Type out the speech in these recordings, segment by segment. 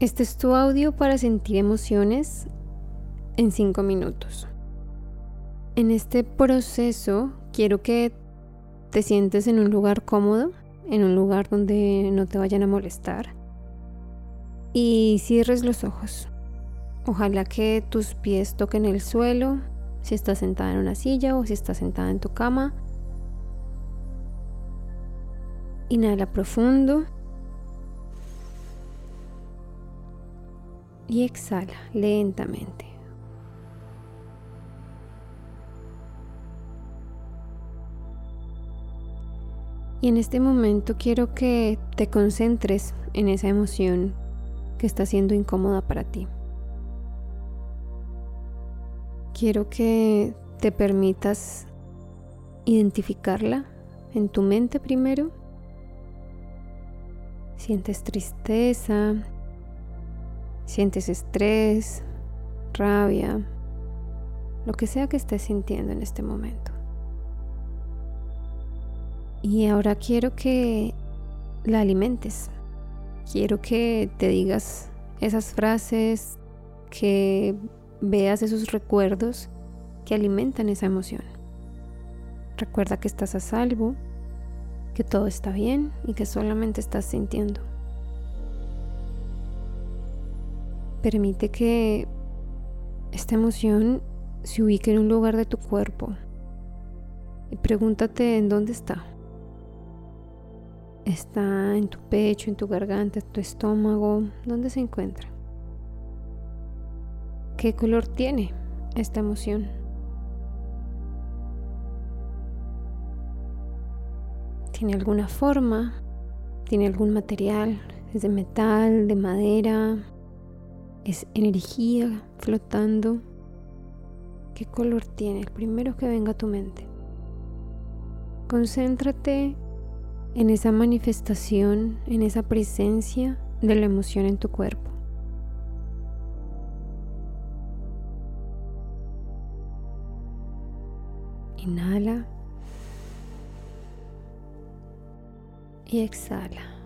Este es tu audio para sentir emociones en 5 minutos. En este proceso quiero que te sientes en un lugar cómodo, en un lugar donde no te vayan a molestar y cierres los ojos. Ojalá que tus pies toquen el suelo, si estás sentada en una silla o si estás sentada en tu cama. Inhala profundo. Y exhala lentamente. Y en este momento quiero que te concentres en esa emoción que está siendo incómoda para ti. Quiero que te permitas identificarla en tu mente primero. Sientes tristeza, Sientes estrés, rabia, lo que sea que estés sintiendo en este momento. Y ahora quiero que la alimentes. Quiero que te digas esas frases, que veas esos recuerdos que alimentan esa emoción. Recuerda que estás a salvo, que todo está bien y que solamente estás sintiendo. Permite que esta emoción se ubique en un lugar de tu cuerpo y pregúntate en dónde está. ¿Está en tu pecho, en tu garganta, en tu estómago? ¿Dónde se encuentra? ¿Qué color tiene esta emoción? ¿Tiene alguna forma? ¿Tiene algún material? ¿Es de metal, de madera, es energía flotando. ¿Qué color tiene? El primero que venga a tu mente. Concéntrate en esa manifestación, en esa presencia de la emoción en tu cuerpo. Inhala y exhala.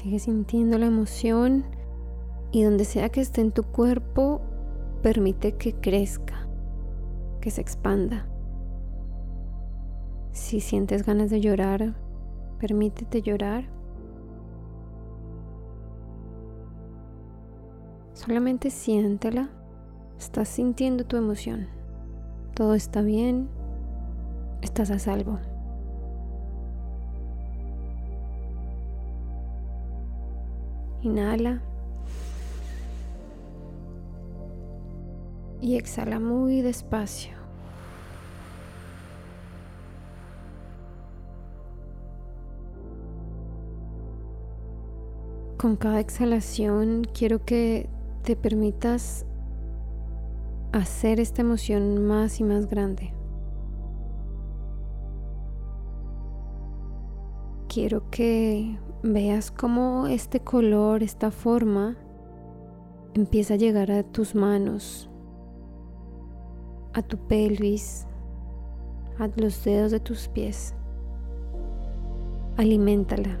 Sigue sintiendo la emoción y donde sea que esté en tu cuerpo, permite que crezca, que se expanda. Si sientes ganas de llorar, permítete llorar. Solamente siéntela. Estás sintiendo tu emoción. Todo está bien. Estás a salvo. Inhala. Y exhala muy despacio. Con cada exhalación quiero que te permitas hacer esta emoción más y más grande. Quiero que veas cómo este color, esta forma, empieza a llegar a tus manos, a tu pelvis, a los dedos de tus pies. Aliméntala.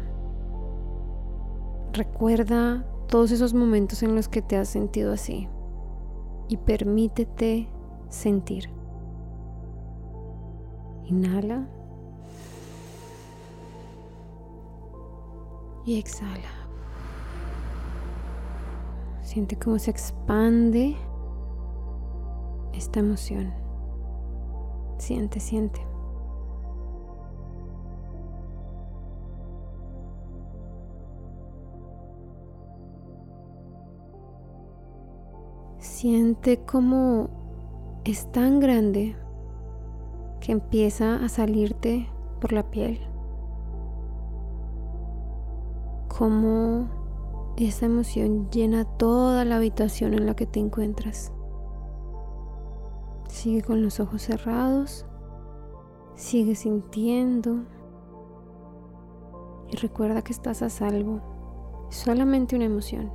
Recuerda todos esos momentos en los que te has sentido así y permítete sentir. Inhala. Y exhala. Siente cómo se expande esta emoción. Siente, siente. Siente cómo es tan grande que empieza a salirte por la piel cómo esa emoción llena toda la habitación en la que te encuentras. Sigue con los ojos cerrados, sigue sintiendo y recuerda que estás a salvo. Solamente una emoción.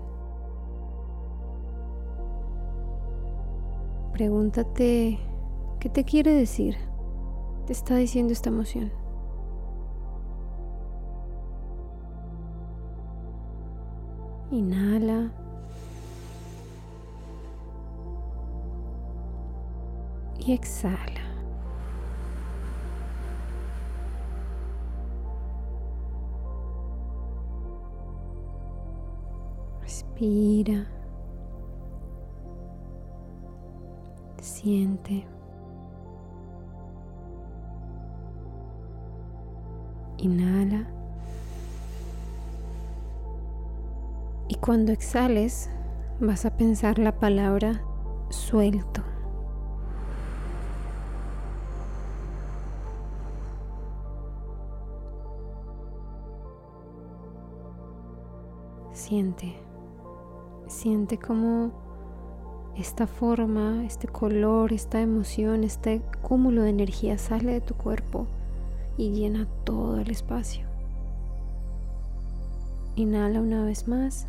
Pregúntate qué te quiere decir, te está diciendo esta emoción. Inhala. Y exhala. Respira. Siente. Inhala. Cuando exhales, vas a pensar la palabra suelto. Siente, siente como esta forma, este color, esta emoción, este cúmulo de energía sale de tu cuerpo y llena todo el espacio. Inhala una vez más.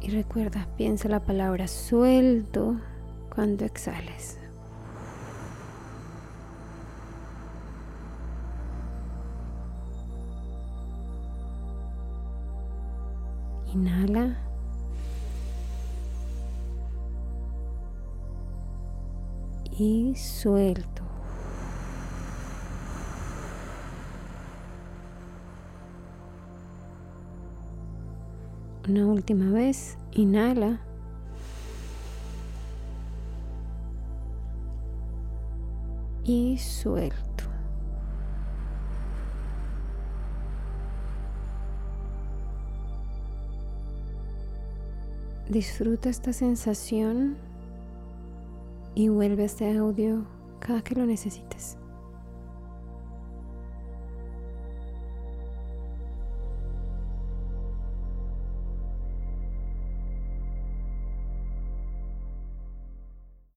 Y recuerda, piensa la palabra suelto cuando exhales. Inhala. Y suelto. Una última vez, inhala. Y suelto. Disfruta esta sensación y vuelve a este audio cada que lo necesites.